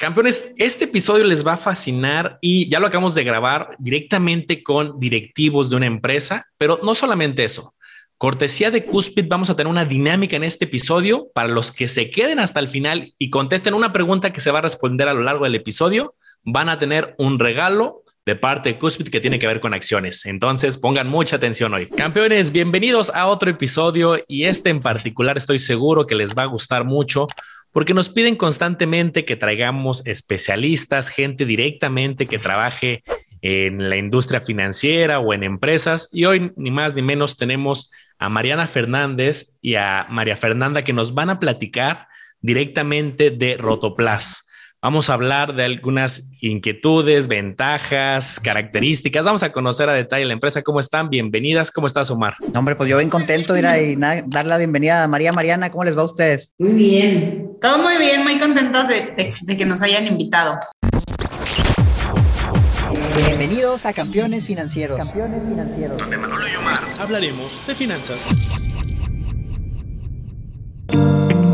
Campeones, este episodio les va a fascinar y ya lo acabamos de grabar directamente con directivos de una empresa, pero no solamente eso. Cortesía de Cuspid, vamos a tener una dinámica en este episodio para los que se queden hasta el final y contesten una pregunta que se va a responder a lo largo del episodio. Van a tener un regalo de parte de Cuspid que tiene que ver con acciones. Entonces pongan mucha atención hoy. Campeones, bienvenidos a otro episodio y este en particular estoy seguro que les va a gustar mucho porque nos piden constantemente que traigamos especialistas, gente directamente que trabaje en la industria financiera o en empresas. Y hoy, ni más ni menos, tenemos a Mariana Fernández y a María Fernanda que nos van a platicar directamente de Rotoplas. Vamos a hablar de algunas inquietudes, ventajas, características. Vamos a conocer a detalle la empresa. ¿Cómo están? Bienvenidas. ¿Cómo estás, Omar? hombre, pues yo bien contento de ir a y dar la bienvenida a María Mariana. ¿Cómo les va a ustedes? Muy bien. Todo muy bien, muy contentos de, de que nos hayan invitado. Bienvenidos a Campeones Financieros. Campeones Financieros. Donde Manolo y Omar hablaremos de finanzas.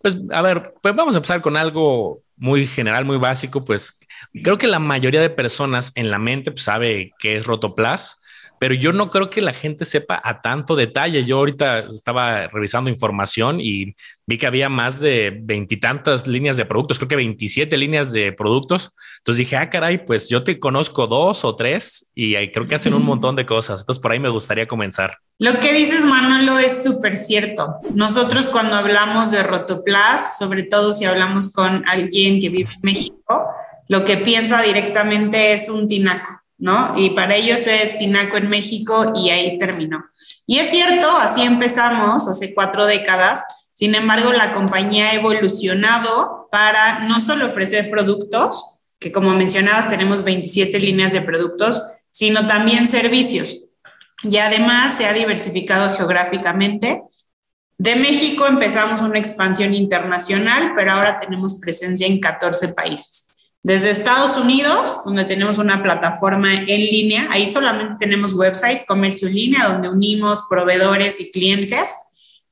Pues a ver, pues vamos a empezar con algo muy general, muy básico, pues Creo que la mayoría de personas en la mente pues, sabe qué es Rotoplas, pero yo no creo que la gente sepa a tanto detalle. Yo ahorita estaba revisando información y vi que había más de veintitantas líneas de productos, creo que 27 líneas de productos. Entonces dije, ah, caray, pues yo te conozco dos o tres y creo que hacen un montón de cosas. Entonces por ahí me gustaría comenzar. Lo que dices, Manolo, es súper cierto. Nosotros cuando hablamos de Rotoplas, sobre todo si hablamos con alguien que vive en México, lo que piensa directamente es un tinaco, ¿no? Y para ellos es tinaco en México y ahí terminó. Y es cierto, así empezamos hace cuatro décadas. Sin embargo, la compañía ha evolucionado para no solo ofrecer productos, que como mencionabas tenemos 27 líneas de productos, sino también servicios. Y además se ha diversificado geográficamente. De México empezamos una expansión internacional, pero ahora tenemos presencia en 14 países. Desde Estados Unidos, donde tenemos una plataforma en línea, ahí solamente tenemos website, comercio en línea, donde unimos proveedores y clientes,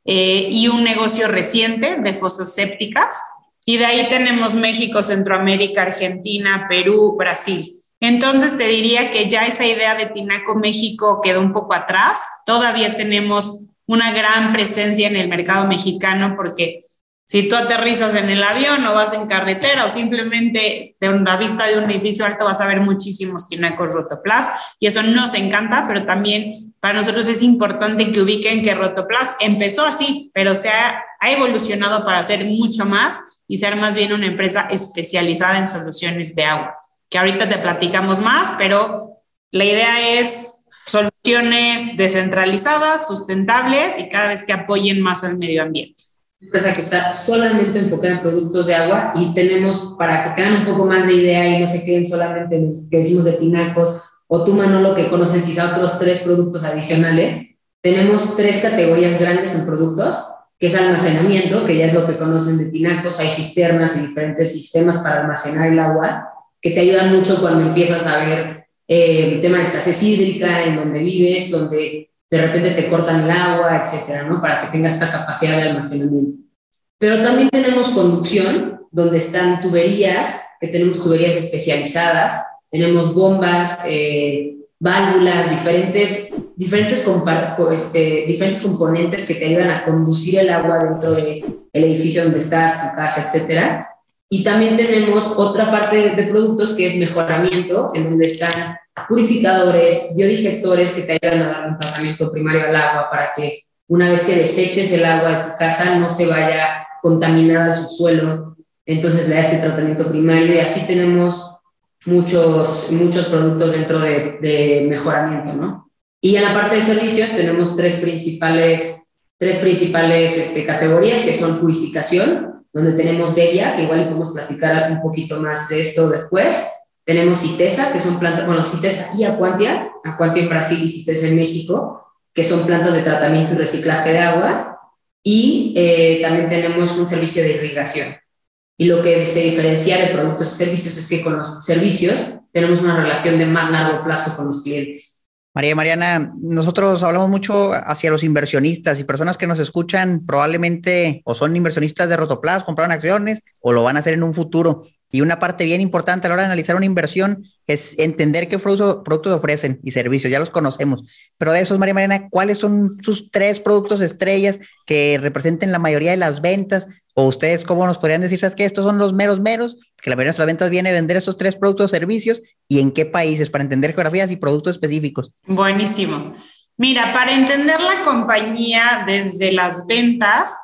eh, y un negocio reciente de fosas sépticas. Y de ahí tenemos México, Centroamérica, Argentina, Perú, Brasil. Entonces te diría que ya esa idea de Tinaco México quedó un poco atrás. Todavía tenemos una gran presencia en el mercado mexicano porque si tú aterrizas en el avión o vas en carretera o simplemente de una vista de un edificio alto vas a ver muchísimos tinacos Rotoplas y eso nos encanta, pero también para nosotros es importante que ubiquen que Rotoplas empezó así, pero se ha, ha evolucionado para ser mucho más y ser más bien una empresa especializada en soluciones de agua, que ahorita te platicamos más, pero la idea es soluciones descentralizadas, sustentables y cada vez que apoyen más al medio ambiente empresa que está solamente enfocada en productos de agua y tenemos, para que tengan un poco más de idea y no se queden solamente en lo que decimos de tinacos, o tú, Manolo, que conocen quizá otros tres productos adicionales, tenemos tres categorías grandes en productos, que es almacenamiento, que ya es lo que conocen de tinacos, hay cisternas y diferentes sistemas para almacenar el agua, que te ayudan mucho cuando empiezas a ver eh, tema de escasez hídrica, en donde vives, donde de repente te cortan el agua, etcétera, ¿no? Para que tengas esta capacidad de almacenamiento. Pero también tenemos conducción, donde están tuberías, que tenemos tuberías especializadas, tenemos bombas, eh, válvulas, diferentes, diferentes, este, diferentes componentes que te ayudan a conducir el agua dentro del edificio donde estás, tu casa, etcétera. Y también tenemos otra parte de, de productos que es mejoramiento, en donde están purificadores, biodigestores que te ayudan a dar un tratamiento primario al agua para que una vez que deseches el agua de tu casa no se vaya contaminada al subsuelo, entonces le da este tratamiento primario y así tenemos muchos, muchos productos dentro de, de mejoramiento, ¿no? Y en la parte de servicios tenemos tres principales, tres principales este, categorías que son purificación, donde tenemos Bevia, que igual podemos platicar un poquito más de esto después, tenemos Citesa, que son plantas, bueno, Citesa y Aquantia, Aquantia en Brasil y Citesa en México, que son plantas de tratamiento y reciclaje de agua, y eh, también tenemos un servicio de irrigación. Y lo que se diferencia de productos y servicios es que con los servicios tenemos una relación de más largo plazo con los clientes. María Mariana, nosotros hablamos mucho hacia los inversionistas y personas que nos escuchan probablemente o son inversionistas de Rotoplas, compraron acciones o lo van a hacer en un futuro. Y una parte bien importante a la hora de analizar una inversión es entender qué productos, ofrecen y servicios, ya los conocemos. Pero de esos, María Mariana, ¿cuáles son sus tres productos estrellas que representen la mayoría de las ventas? O ustedes, ¿cómo nos podrían decir, sabes que estos son los meros meros? Que la mayoría de nuestras ventas viene a vender estos tres productos o servicios y en qué países para entender geografías y productos específicos. Buenísimo. Mira, para entender la compañía desde las ventas,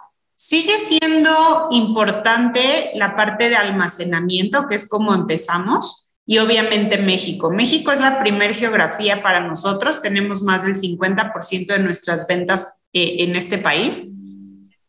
sigue siendo importante la parte de almacenamiento, que es como empezamos y obviamente México. México es la primer geografía para nosotros, tenemos más del 50% de nuestras ventas eh, en este país.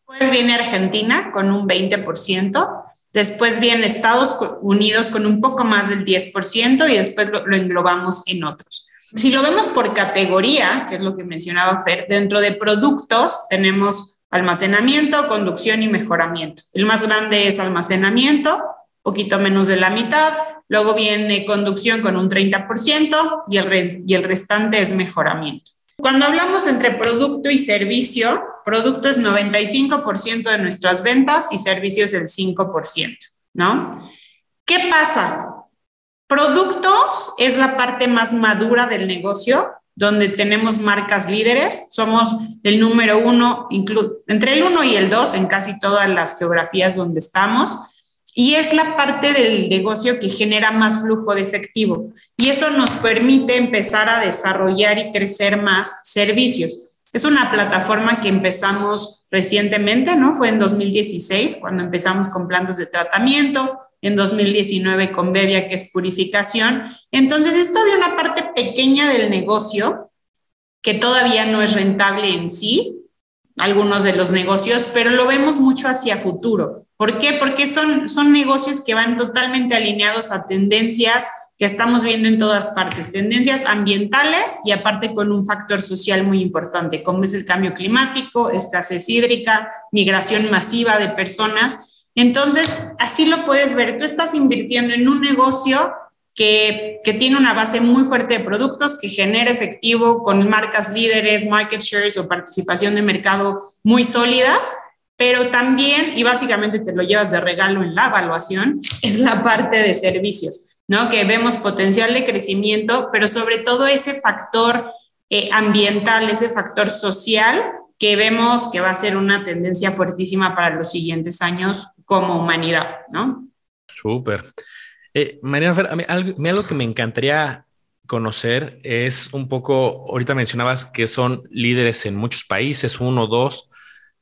Después viene Argentina con un 20%, después viene Estados Unidos con un poco más del 10% y después lo, lo englobamos en otros. Si lo vemos por categoría, que es lo que mencionaba Fer, dentro de productos tenemos almacenamiento, conducción y mejoramiento. El más grande es almacenamiento, poquito menos de la mitad, Luego viene conducción con un 30% y el, restante es mejoramiento. Cuando hablamos entre producto y servicio, producto es 95% de nuestras ventas y servicio es el 5%, ¿no? ¿Qué pasa? Productos es la parte más madura del negocio, donde tenemos marcas líderes. Somos el número uno, entre el uno y el dos en casi todas las geografías donde estamos y es la parte del negocio que genera más flujo de efectivo. Y eso nos permite empezar a desarrollar y crecer más servicios. Es una plataforma que empezamos recientemente, ¿no? Fue en 2016 cuando empezamos con plantas de tratamiento, en 2019 con Bevia, que es purificación. Entonces, es todavía una parte pequeña del negocio que todavía no es rentable en sí, algunos de los negocios, pero lo vemos mucho hacia futuro. ¿Por qué? Porque son, son negocios que van totalmente alineados a tendencias que estamos viendo en todas partes, tendencias ambientales y aparte con un factor social muy importante, como es el cambio climático, escasez hídrica, migración masiva de personas. Entonces, así lo puedes ver, tú estás invirtiendo en un negocio que, tiene una base muy fuerte de productos, que genera efectivo con marcas líderes, market shares o participación de mercado muy sólidas, pero también, y básicamente te lo llevas de regalo en la evaluación, es la parte de servicios, ¿no? Que vemos potencial de crecimiento, pero sobre todo ese factor eh, ambiental, ese factor social que vemos que va a ser una tendencia fuertísima para los siguientes años como humanidad, ¿no? Súper. Eh, Mariana Fer, a mí algo, que me encantaría conocer es un poco, ahorita mencionabas que son líderes en muchos países, uno dos.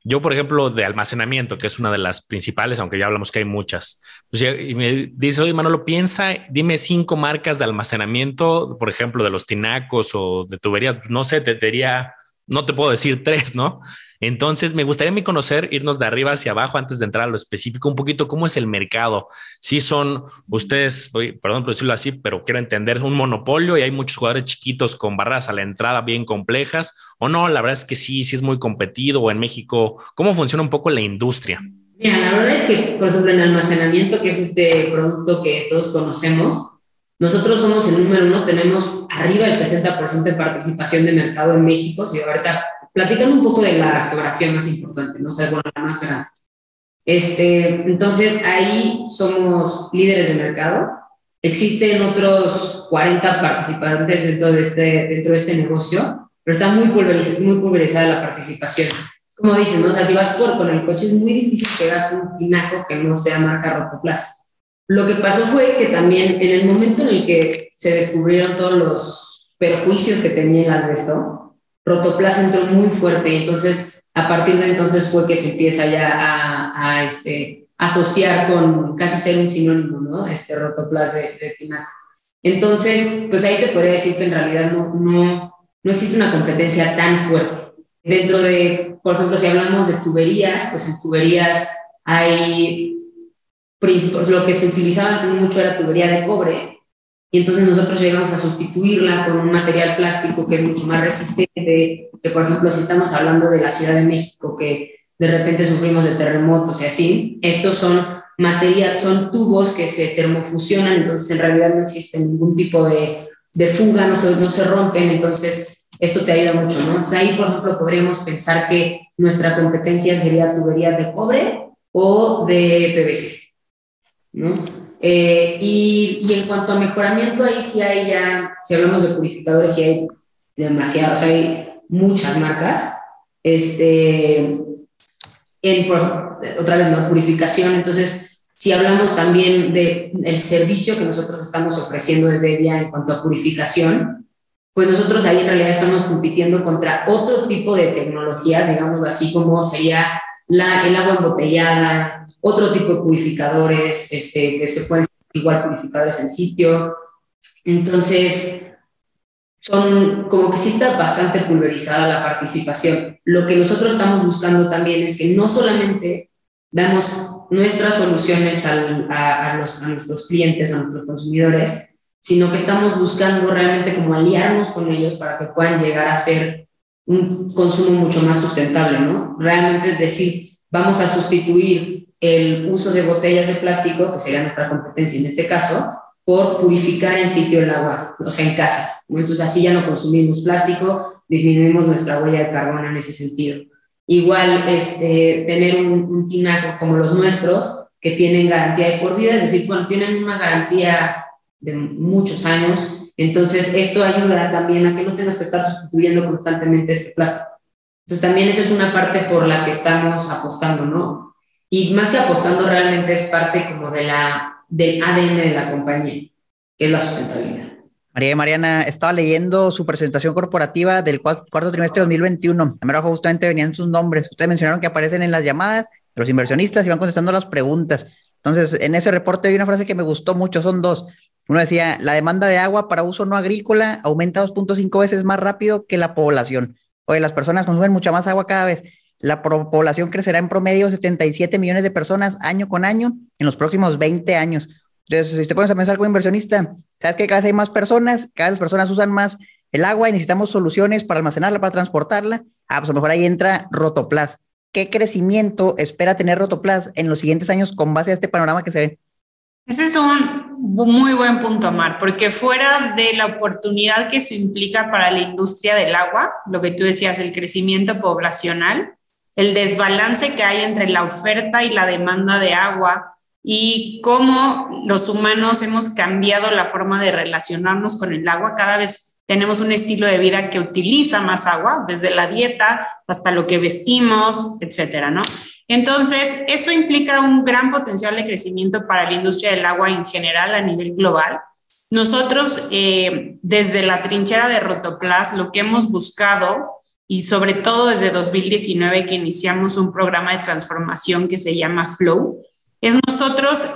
Yo, por ejemplo, de almacenamiento, que es una de las principales, aunque ya hablamos que hay muchas. Pues y me dice, oye, Manolo, piensa, dime cinco marcas de almacenamiento, por ejemplo, de los tinacos o de tuberías. No sé, te diría, no te puedo decir tres, ¿no? Entonces, me gustaría mi conocer, irnos de arriba hacia abajo antes de entrar a lo específico, un poquito cómo es el mercado. Si son ustedes, perdón por decirlo así, pero quiero entender, un monopolio y hay muchos jugadores chiquitos con barras a la entrada bien complejas, o no, la verdad es que sí, sí es muy competido, o en México, ¿cómo funciona un poco la industria? Mira, la verdad es que, por ejemplo, en almacenamiento, que es este producto que todos conocemos, nosotros somos el número uno, tenemos arriba el 60% de participación de mercado en México. Si ahorita platicando un poco de la geografía más importante, no sé, bueno, la más grande. Este, entonces, ahí somos líderes de mercado. Existen otros 40 participantes dentro de este, dentro de este negocio, pero está muy pulverizada, muy pulverizada la participación. Como dicen, ¿no? o sea, si vas por con el coche, es muy difícil que hagas un tinaco que no sea marca Rotoplas. Lo que pasó fue que también en el momento en el que se descubrieron todos los perjuicios que tenía el asbesto, Rotoplas entró muy fuerte, entonces a partir de entonces fue que se empieza ya a, este, asociar con casi ser un sinónimo, ¿no? Este Rotoplas de, de Tinaco. Entonces, pues ahí te podría decir que en realidad no, no, no existe una competencia tan fuerte. Dentro de, por ejemplo, si hablamos de tuberías, pues en tuberías hay, lo que se utilizaba antes mucho era tubería de cobre, y entonces nosotros llegamos a sustituirla con un material plástico que es mucho más resistente, que por ejemplo si estamos hablando de la Ciudad de México, que de repente sufrimos de terremotos y así, estos son material, son tubos que se termofusionan, entonces en realidad no existe ningún tipo de, de fuga, no se, no se rompen, entonces esto te ayuda mucho, ¿no? Entonces ahí, por ejemplo, podríamos pensar que nuestra competencia sería tuberías de cobre o de PVC, ¿no? Eh, y, y, en cuanto a mejoramiento, ahí sí hay ya, si hablamos de purificadores, sí hay demasiados, hay muchas marcas. Este, en, otra vez, ¿no? Purificación. Entonces, si hablamos también del el servicio que nosotros estamos ofreciendo de Bebia en cuanto a purificación, pues nosotros ahí en realidad estamos compitiendo contra otro tipo de tecnologías, digamos así como sería la, el agua embotellada, otro tipo de purificadores, este, que se pueden igual purificadores en sitio. Entonces, son como que sí está bastante pulverizada la participación. Lo que nosotros estamos buscando también es que no solamente damos nuestras soluciones a, los, a nuestros clientes, a nuestros consumidores, sino que estamos buscando realmente como aliarnos con ellos para que puedan llegar a ser un consumo mucho más sustentable, ¿no? Realmente decir, vamos a sustituir el uso de botellas de plástico, que sería nuestra competencia en este caso, por purificar en sitio el agua, o sea, en casa. Entonces así ya no consumimos plástico, disminuimos nuestra huella de carbono en ese sentido. Igual, este, tener un, un tinaco como los nuestros, que tienen garantía de por vida, es decir, cuando tienen una garantía de muchos años, entonces esto ayuda también a que no tengas que estar sustituyendo constantemente este plástico. Entonces también eso es una parte por la que estamos apostando, ¿no? Y más que apostando realmente es parte como de la, del ADN de la compañía, que es la sustentabilidad. María y Mariana, estaba leyendo su presentación corporativa del cuarto trimestre de 2021. A abajo justamente venían sus nombres. Ustedes mencionaron que aparecen en las llamadas de los inversionistas y van contestando las preguntas. Entonces, en ese reporte hay una frase que me gustó mucho, son dos. Uno decía, la demanda de agua para uso no agrícola aumenta 2.5 veces más rápido que la población. Oye, las personas consumen mucha más agua cada vez. La población crecerá en promedio 77 millones de personas año con año en los próximos 20 años. Entonces, si te pones a pensar como inversionista, sabes que cada vez hay más personas, cada vez las personas usan más el agua y necesitamos soluciones para almacenarla, para transportarla. Ah, pues a lo mejor ahí entra Rotoplas. ¿Qué crecimiento espera tener Rotoplas en los siguientes años con base a este panorama que se ve? Ese es un muy buen punto, Amar, porque fuera de la oportunidad que eso implica para la industria del agua, lo que tú decías, el crecimiento poblacional, el desbalance que hay entre la oferta y la demanda de agua y cómo los humanos hemos cambiado la forma de relacionarnos con el agua. Cada vez tenemos un estilo de vida que utiliza más agua, desde la dieta hasta lo que vestimos, etcétera, ¿no? Entonces, eso implica un gran potencial de crecimiento para la industria del agua en general a nivel global. Nosotros, eh, desde la trinchera de Rotoplas, lo que hemos buscado, y sobre todo desde 2019 que iniciamos un programa de transformación que se llama Flow, es nosotros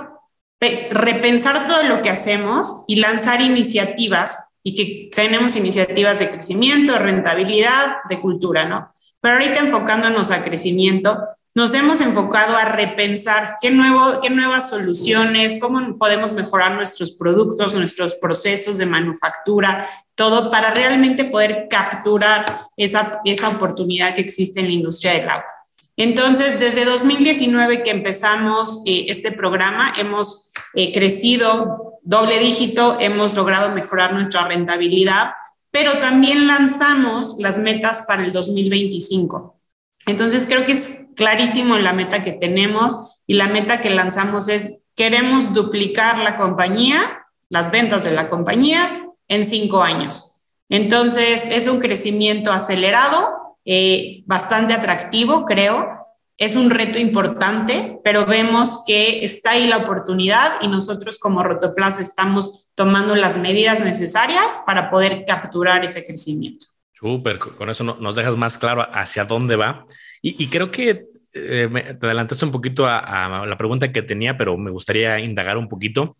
repensar todo lo que hacemos y lanzar iniciativas y que tenemos iniciativas de crecimiento, de rentabilidad, de cultura, ¿no? Pero ahorita enfocándonos a crecimiento, nos hemos enfocado a repensar qué, nuevo, qué nuevas soluciones, cómo podemos mejorar nuestros productos, nuestros procesos de manufactura, todo para realmente poder capturar esa, esa oportunidad que existe en la industria del agua. Entonces, desde 2019 que empezamos eh, este programa, hemos eh, crecido doble dígito, hemos logrado mejorar nuestra rentabilidad, pero también lanzamos las metas para el 2025. Entonces, creo que es clarísimo la meta que tenemos y la meta que lanzamos es, queremos duplicar la compañía, las ventas de la compañía en cinco años. Entonces, es un crecimiento acelerado, eh, bastante atractivo, creo. Es un reto importante, pero vemos que está ahí la oportunidad y nosotros como Rotoplas estamos tomando las medidas necesarias para poder capturar ese crecimiento. Súper, con eso nos dejas más claro hacia dónde va. Y, creo que eh, te adelantaste un poquito a, la pregunta que tenía, pero me gustaría indagar un poquito.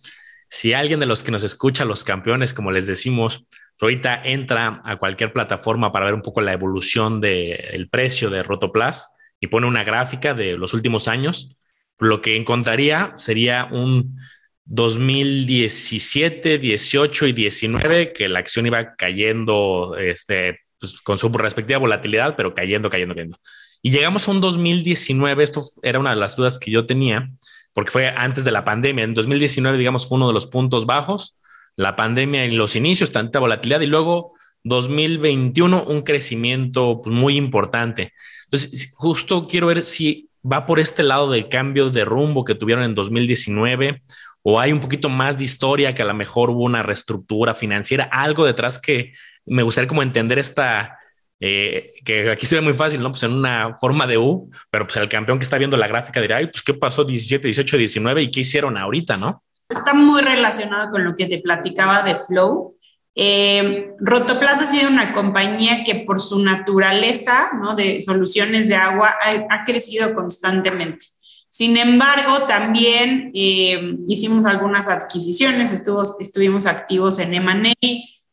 Si alguien de los que nos escucha, los campeones, como les decimos, ahorita entra a cualquier plataforma para ver un poco la evolución del precio de Rotoplas y pone una gráfica de los últimos años, lo que encontraría sería un 2017, 18 y 19, que la acción iba cayendo este, pues, con su respectiva volatilidad, pero cayendo, cayendo, cayendo. Y llegamos a un 2019, esto era una de las dudas que yo tenía, porque fue antes de la pandemia. En 2019, digamos, fue uno de los puntos bajos, la pandemia en los inicios, tanta volatilidad, y luego 2021, un crecimiento pues, muy importante. Entonces, justo quiero ver si va por este lado del cambio de rumbo que tuvieron en 2019 o hay un poquito más de historia que a lo mejor hubo una reestructura financiera, algo detrás que me gustaría como entender esta, eh, que aquí se ve muy fácil, ¿no? Pues en una forma de U, pero pues el campeón que está viendo la gráfica dirá, ay, pues qué pasó 17, 18, 19 y qué hicieron ahorita, ¿no? Está muy relacionado con lo que te platicaba de Flow. Eh, Rotoplas ha sido una compañía que por su naturaleza ¿no? de soluciones de agua ha, ha crecido constantemente. Sin embargo, también eh, hicimos algunas adquisiciones, estuvo, estuvimos activos en M&A,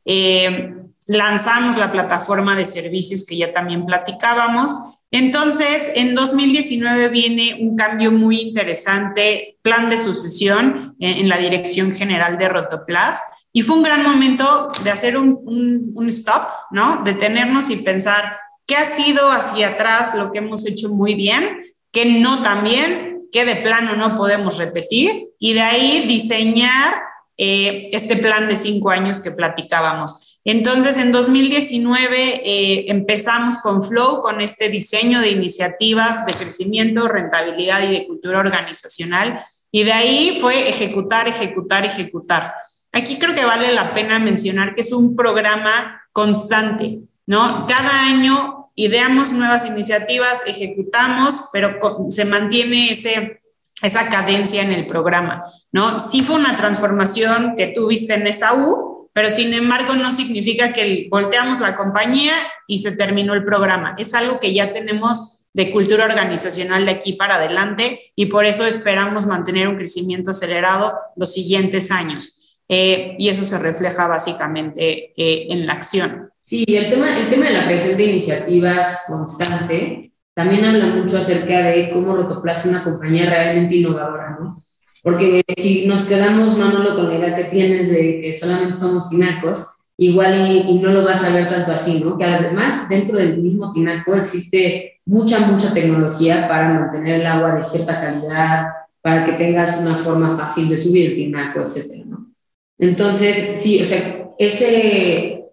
eh, lanzamos la plataforma de servicios que ya también platicábamos. Entonces, en 2019 viene un cambio muy interesante, plan de sucesión en, en la dirección general de Rotoplas. Y fue un gran momento de hacer un, un, un stop, ¿no? Detenernos y pensar qué ha sido hacia atrás lo que hemos hecho muy bien, qué no tan bien, qué de plano no podemos repetir, y de ahí diseñar eh, este plan de cinco años que platicábamos. Entonces, en 2019 eh, empezamos con Flow, con este diseño de iniciativas de crecimiento, rentabilidad y de cultura organizacional. Y de ahí fue ejecutar, ejecutar, ejecutar. Aquí creo que vale la pena mencionar que es un programa constante, ¿no? Cada año ideamos nuevas iniciativas, ejecutamos, pero se mantiene ese, esa cadencia en el programa, ¿no? Sí fue una transformación que tuviste en esa U, pero sin embargo no significa que volteamos la compañía y se terminó el programa. Es algo que ya tenemos de cultura organizacional de aquí para adelante y por eso esperamos mantener un crecimiento acelerado los siguientes años. Eh, y eso se refleja básicamente eh, en la acción. Sí, el tema, el tema de la creación de iniciativas constante también habla mucho acerca de cómo Rotoplas es una compañía realmente innovadora, ¿no? Porque si nos quedamos, Manolo, con la idea que tienes de que solamente somos tinacos, igual y, y, no lo vas a ver tanto así, ¿no? Que además dentro del mismo tinaco existe mucha, mucha tecnología para mantener el agua de cierta calidad, para que tengas una forma fácil de subir el tinaco, etcétera, ¿no? Entonces, sí, o sea, ese,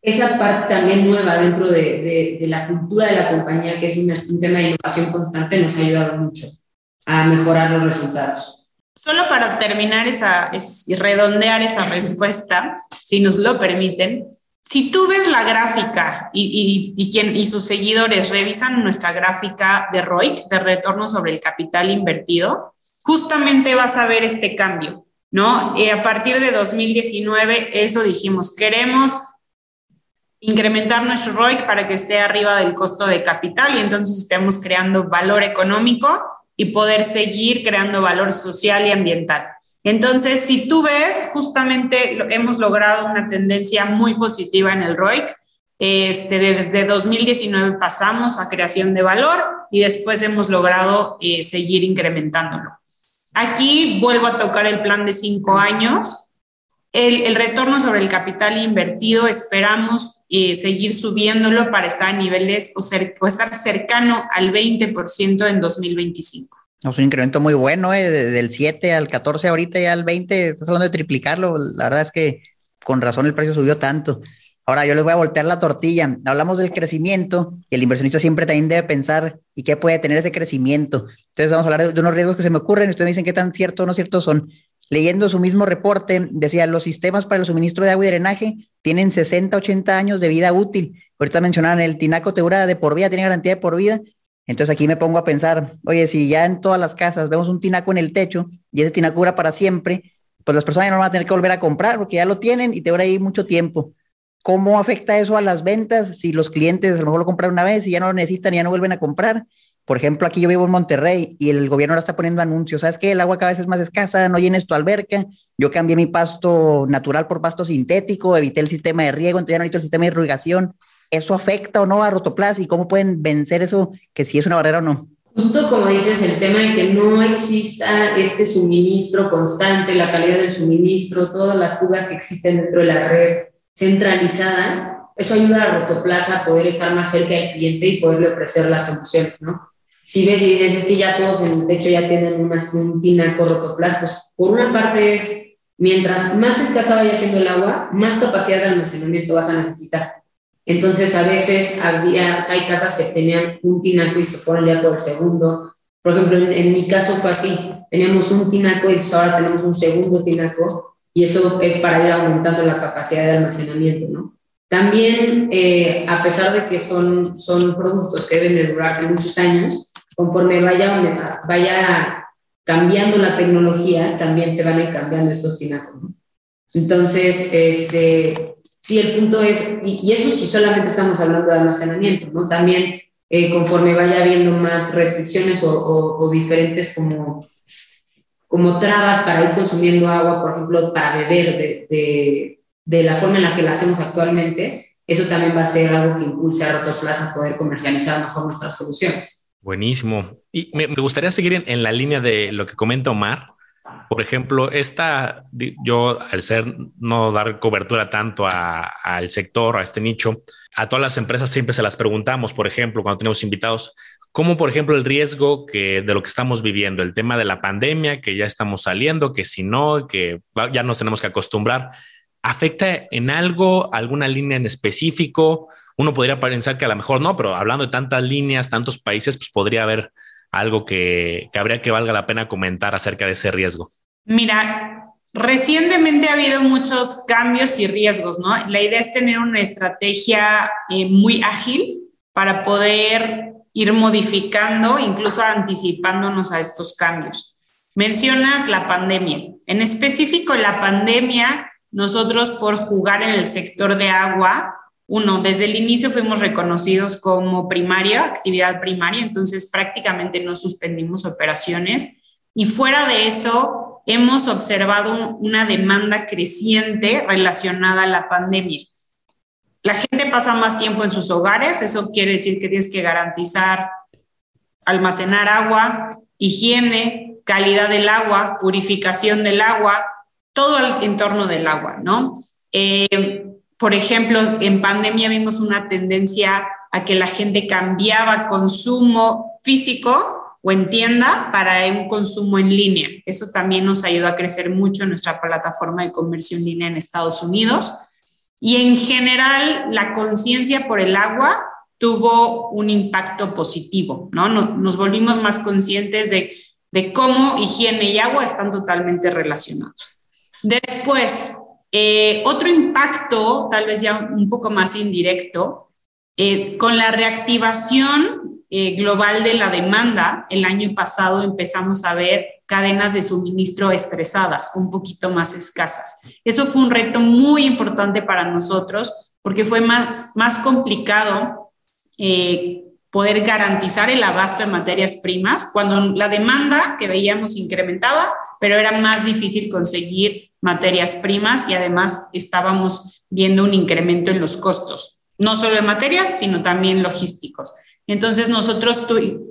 esa parte también nueva dentro de, de, de la cultura de la compañía, que es una, un tema de innovación constante, nos ha ayudado mucho a mejorar los resultados. Solo para terminar esa, es, y redondear esa respuesta, si nos lo permiten, si tú ves la gráfica y, y, y, quien, y sus seguidores revisan nuestra gráfica de ROIC, de retorno sobre el capital invertido, justamente vas a ver este cambio. ¿no? Y a partir de 2019, eso dijimos, queremos incrementar nuestro ROIC para que esté arriba del costo de capital y entonces estemos creando valor económico y poder seguir creando valor social y ambiental. Entonces, si tú ves, justamente hemos logrado una tendencia muy positiva en el ROIC. Este, desde 2019 pasamos a creación de valor y después hemos logrado eh, seguir incrementándolo. Aquí vuelvo a tocar el plan de cinco años. El, retorno sobre el capital invertido esperamos eh, seguir subiéndolo para estar a niveles o, estar cercano al 20% en 2025. Es un incremento muy bueno, eh, del 7 al 14, ahorita ya al 20, estás hablando de triplicarlo. La verdad es que con razón el precio subió tanto. Ahora yo les voy a voltear la tortilla. Hablamos del crecimiento y el inversionista siempre también debe pensar y qué puede tener ese crecimiento. Entonces vamos a hablar de, unos riesgos que se me ocurren. Ustedes me dicen qué tan cierto o no cierto son. Leyendo su mismo reporte, decía, los sistemas para el suministro de agua y drenaje tienen 60, 80 años de vida útil. Ahorita mencionaban el tinaco teura de por vida, tiene garantía de por vida. Entonces aquí me pongo a pensar, oye, si ya en todas las casas vemos un tinaco en el techo y ese tinaco dura para siempre, pues las personas ya no van a tener que volver a comprar porque ya lo tienen y te dura ahí mucho tiempo. ¿Cómo afecta eso a las ventas si los clientes a lo mejor lo compran una vez y ya no lo necesitan y ya no vuelven a comprar? Por ejemplo, aquí yo vivo en Monterrey y el gobierno ahora está poniendo anuncios. ¿Sabes qué? El agua cada vez es más escasa, no llenes tu alberca. Yo cambié mi pasto natural por pasto sintético, evité el sistema de riego, entonces ya no necesito el sistema de irrigación. ¿Eso afecta o no a Rotoplas y cómo pueden vencer eso, que si es una barrera o no? Justo como dices, el tema de que no exista este suministro constante, la calidad del suministro, todas las fugas que existen dentro de la red centralizada, eso ayuda a Rotoplaza a poder estar más cerca del cliente y poderle ofrecer las soluciones, ¿no? Si ves y dices, es que ya todos en el techo ya tienen una, un tinaco Rotoplas, pues por una parte es, mientras más escasa vaya siendo el agua, más capacidad de almacenamiento vas a necesitar. Entonces, a veces había, hay casas que tenían un tinaco y se fueron ya por el segundo. Por ejemplo, en, mi caso fue así. Teníamos un tinaco y ahora tenemos un segundo tinaco y eso es para ir aumentando la capacidad de almacenamiento, ¿no? También, eh, a pesar de que son, son productos que deben de durar muchos años, conforme vaya, vaya cambiando la tecnología, también se van a ir cambiando estos tinacos. Entonces, este, Sí, el punto es, y, eso sí solamente estamos hablando de almacenamiento, ¿no? También eh, conforme vaya habiendo más restricciones o, diferentes como, como trabas para ir consumiendo agua, por ejemplo, para beber de, de, la forma en la que la hacemos actualmente, eso también va a ser algo que impulse a Rotoplas a poder comercializar mejor nuestras soluciones. Buenísimo. Y me, gustaría seguir en, en, la línea de lo que comenta Omar, por ejemplo, esta, yo al ser no dar cobertura tanto al sector, a este nicho, a todas las empresas siempre se las preguntamos, por ejemplo, cuando tenemos invitados, como por ejemplo el riesgo que de lo que estamos viviendo, el tema de la pandemia, que ya estamos saliendo, que si no, que ya nos tenemos que acostumbrar, ¿afecta en algo, alguna línea en específico? Uno podría pensar que a lo mejor no, pero hablando de tantas líneas, tantos países, pues podría haber algo que, habría que valga la pena comentar acerca de ese riesgo? Mira, recientemente ha habido muchos cambios y riesgos, ¿no? La idea es tener una estrategia eh, muy ágil para poder ir modificando, incluso anticipándonos a estos cambios. Mencionas la pandemia. En específico, la pandemia, nosotros por jugar en el sector de agua, uno, desde el inicio fuimos reconocidos como primaria, actividad primaria, entonces prácticamente no suspendimos operaciones. Y fuera de eso, hemos observado una demanda creciente relacionada a la pandemia. La gente pasa más tiempo en sus hogares, eso quiere decir que tienes que garantizar almacenar agua, higiene, calidad del agua, purificación del agua, todo el entorno del agua, ¿no? Eh, por ejemplo, en pandemia vimos una tendencia a que la gente cambiaba consumo físico o en tienda para un consumo en línea. Eso también nos ayudó a crecer mucho en nuestra plataforma de comercio en línea en Estados Unidos. Y en general, la conciencia por el agua tuvo un impacto positivo, ¿no? Nos volvimos más conscientes de, de cómo higiene y agua están totalmente relacionados. Después, eh, otro impacto, tal vez ya un poco más indirecto, eh, con la reactivación eh, global de la demanda, el año pasado empezamos a ver cadenas de suministro estresadas, un poquito más escasas. Eso fue un reto muy importante para nosotros porque fue más, más complicado poder garantizar el abasto de materias primas cuando la demanda que veíamos incrementaba, pero era más difícil conseguir materias primas y además estábamos viendo un incremento en los costos, no solo de materias, sino también logísticos. Entonces nosotros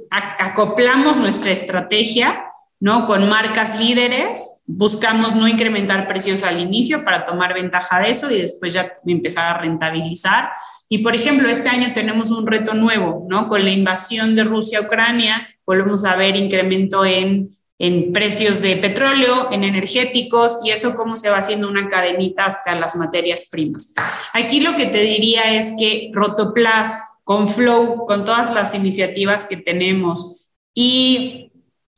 acoplamos nuestra estrategia ¿no? Con marcas líderes, buscamos no incrementar precios al inicio para tomar ventaja de eso y después ya empezar a rentabilizar. Y por ejemplo, este año tenemos un reto nuevo, ¿no? Con la invasión de Rusia a Ucrania, volvemos a ver incremento en en precios de petróleo, en energéticos y eso cómo se va haciendo una cadenita hasta las materias primas. Aquí lo que te diría es que Rotoplas, con Flow, con todas las iniciativas que tenemos y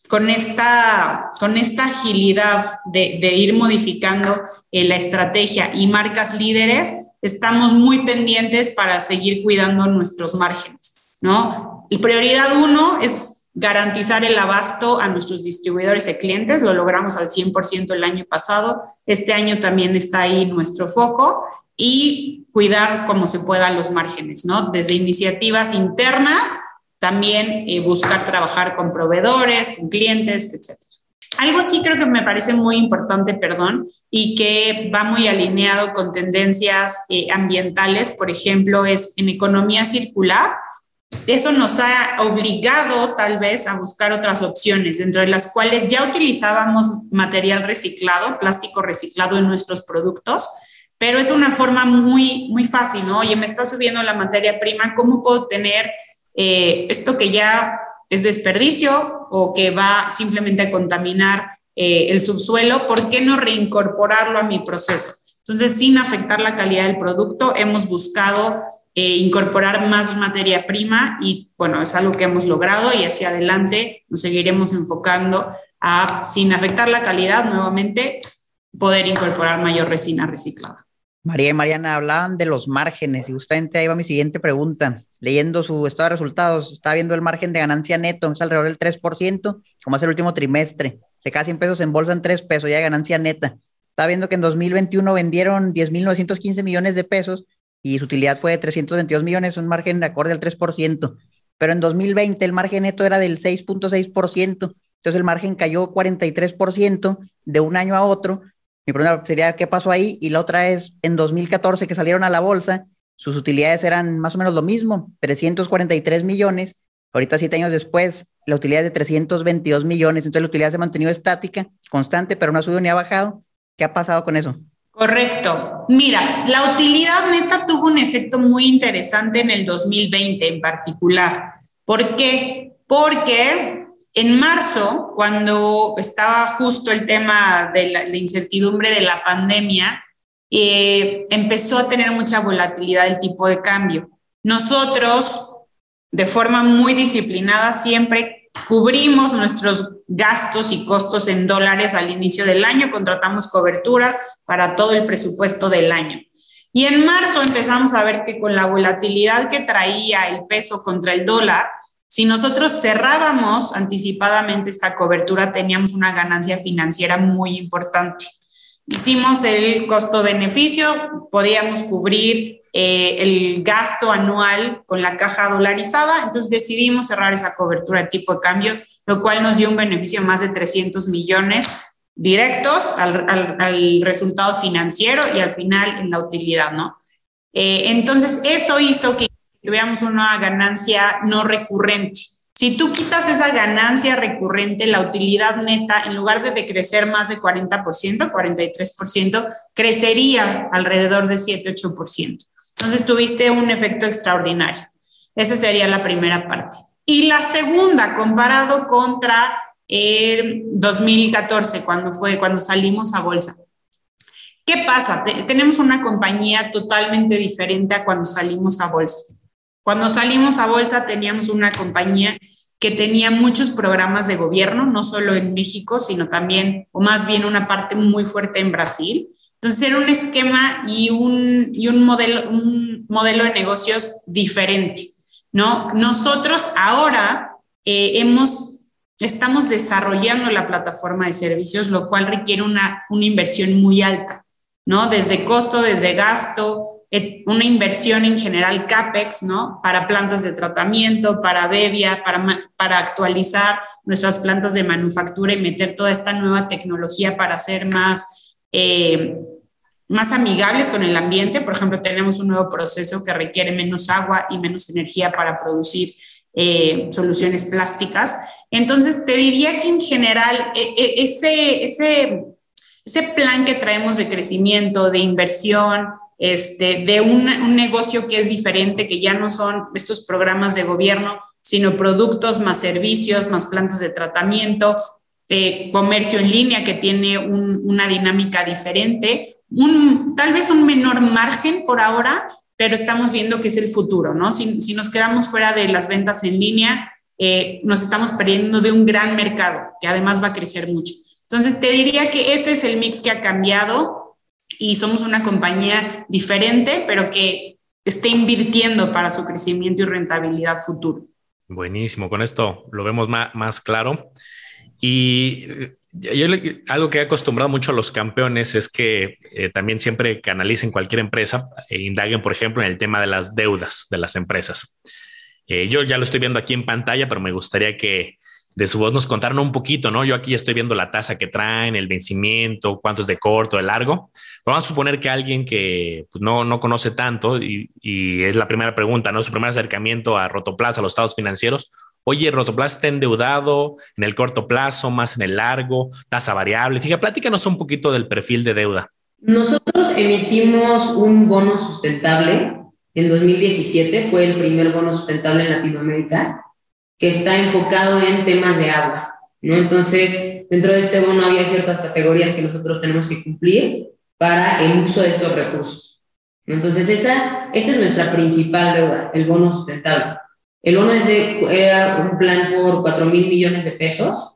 con esta, con esta agilidad de, ir modificando eh, la estrategia y marcas líderes, estamos muy pendientes para seguir cuidando nuestros márgenes, ¿no? Y prioridad uno es garantizar el abasto a nuestros distribuidores y clientes. Lo logramos al 100% el año pasado. Este año también está ahí nuestro foco y cuidar como se pueda los márgenes, ¿no? Desde iniciativas internas, también eh, buscar trabajar con proveedores, con clientes, etc. Algo aquí creo que me parece muy importante, perdón, y que va muy alineado con tendencias eh, ambientales, por ejemplo, es en economía circular eso nos ha obligado tal vez a buscar otras opciones, dentro de las cuales ya utilizábamos material reciclado, plástico reciclado en nuestros productos, pero es una forma muy, muy fácil, ¿no? Oye, me está subiendo la materia prima, ¿cómo puedo tener eh, esto que ya es desperdicio o que va simplemente a contaminar eh, el subsuelo? ¿Por qué no reincorporarlo a mi proceso? Entonces, sin afectar la calidad del producto, hemos buscado eh, incorporar más materia prima y bueno, es algo que hemos logrado y hacia adelante nos seguiremos enfocando a, sin afectar la calidad, nuevamente, poder incorporar mayor resina reciclada. María y Mariana hablaban de los márgenes y justamente ahí va mi siguiente pregunta. Leyendo su estado de resultados, está viendo el margen de ganancia neto, es alrededor del 3%, como es el último trimestre. De cada 100 pesos en bolsa en 3 pesos, ya de ganancia neta. Está viendo que en 2021 vendieron 10.915 millones de pesos y su utilidad fue de 322 millones, un margen de acorde al 3%. Pero en 2020 el margen neto era del 6.6%, entonces el margen cayó 43% de un año a otro. Mi pregunta sería, ¿qué pasó ahí? Y la otra es, en 2014 que salieron a la bolsa, sus utilidades eran más o menos lo mismo, 343 millones. Ahorita, siete años después, la utilidad es de 322 millones. Entonces, la utilidad se ha mantenido estática, constante, pero no ha subido ni ha bajado. ¿Qué ha pasado con eso? Correcto. Mira, la utilidad neta tuvo un efecto muy interesante en el 2020 en particular. ¿Por qué? Porque en marzo, cuando estaba justo el tema de la, incertidumbre de la pandemia, eh, empezó a tener mucha volatilidad el tipo de cambio. Nosotros, de forma muy disciplinada, siempre Cubrimos nuestros gastos y costos en dólares al inicio del año, contratamos coberturas para todo el presupuesto del año. Y en marzo empezamos a ver que con la volatilidad que traía el peso contra el dólar, si nosotros cerrábamos anticipadamente esta cobertura, teníamos una ganancia financiera muy importante. Hicimos el costo-beneficio, podíamos cubrir eh, el gasto anual con la caja dolarizada, entonces decidimos cerrar esa cobertura de tipo de cambio, lo cual nos dio un beneficio de más de 300 millones directos al, resultado financiero y al final en la utilidad, ¿no? Eh, entonces, eso hizo que tuviéramos una ganancia no recurrente. Si tú quitas esa ganancia recurrente, la utilidad neta, en lugar de decrecer más de 40%, 43%, crecería alrededor de 7-8%. Entonces tuviste un efecto extraordinario. Esa sería la primera parte. Y la segunda, comparado contra el 2014, cuando fue, cuando salimos a bolsa. ¿Qué pasa? tenemos una compañía totalmente diferente a cuando salimos a bolsa. Cuando salimos a bolsa teníamos una compañía que tenía muchos programas de gobierno, no solo en México, sino también, o más bien una parte muy fuerte en Brasil. Entonces era un esquema y un, y un, modelo, un modelo de negocios diferente, ¿no? Nosotros ahora eh, hemos, estamos desarrollando la plataforma de servicios, lo cual requiere una, una inversión muy alta, ¿no? Desde costo, desde gasto, una inversión en general CAPEX, ¿no? Para plantas de tratamiento, para Bevia, para, para actualizar nuestras plantas de manufactura y meter toda esta nueva tecnología para hacer más eh, más amigables con el ambiente. Por ejemplo, tenemos un nuevo proceso que requiere menos agua y menos energía para producir eh, soluciones plásticas. Entonces, te diría que en general e, e, ese, ese, ese plan que traemos de crecimiento, de inversión, este, de un, negocio que es diferente, que ya no son estos programas de gobierno, sino productos más servicios, más plantas de tratamiento, de comercio en línea que tiene una dinámica diferente, tal vez un menor margen por ahora, pero estamos viendo que es el futuro, ¿no? Si, si nos quedamos fuera de las ventas en línea, eh, nos estamos perdiendo de un gran mercado que además va a crecer mucho. Entonces, te diría que ese es el mix que ha cambiado y somos una compañía diferente, pero que esté invirtiendo para su crecimiento y rentabilidad futuro. Buenísimo, con esto lo vemos más, claro. Y yo algo que he acostumbrado mucho a los campeones es que eh, también siempre que analicen cualquier empresa, e indaguen, por ejemplo, en el tema de las deudas de las empresas. Eh, yo ya lo estoy viendo aquí en pantalla, pero me gustaría que, de su voz nos contaron un poquito, ¿no? Yo aquí estoy viendo la tasa que traen, el vencimiento, cuántos de corto, de largo. vamos a suponer que alguien que pues, no, no conoce tanto y, es la primera pregunta, ¿no? Su primer acercamiento a Rotoplas, a los estados financieros. Oye, Rotoplas está endeudado en el corto plazo, más en el largo, tasa variable. Fíjate, platícanos un poquito del perfil de deuda. Nosotros emitimos un bono sustentable en 2017, fue el primer bono sustentable en Latinoamérica que está enfocado en temas de agua, ¿no? Entonces, dentro de este bono había ciertas categorías que nosotros tenemos que cumplir para el uso de estos recursos. Entonces, esa, esta es nuestra principal deuda, el bono sustentable. El bono es de, era un plan por 4 mil millones de pesos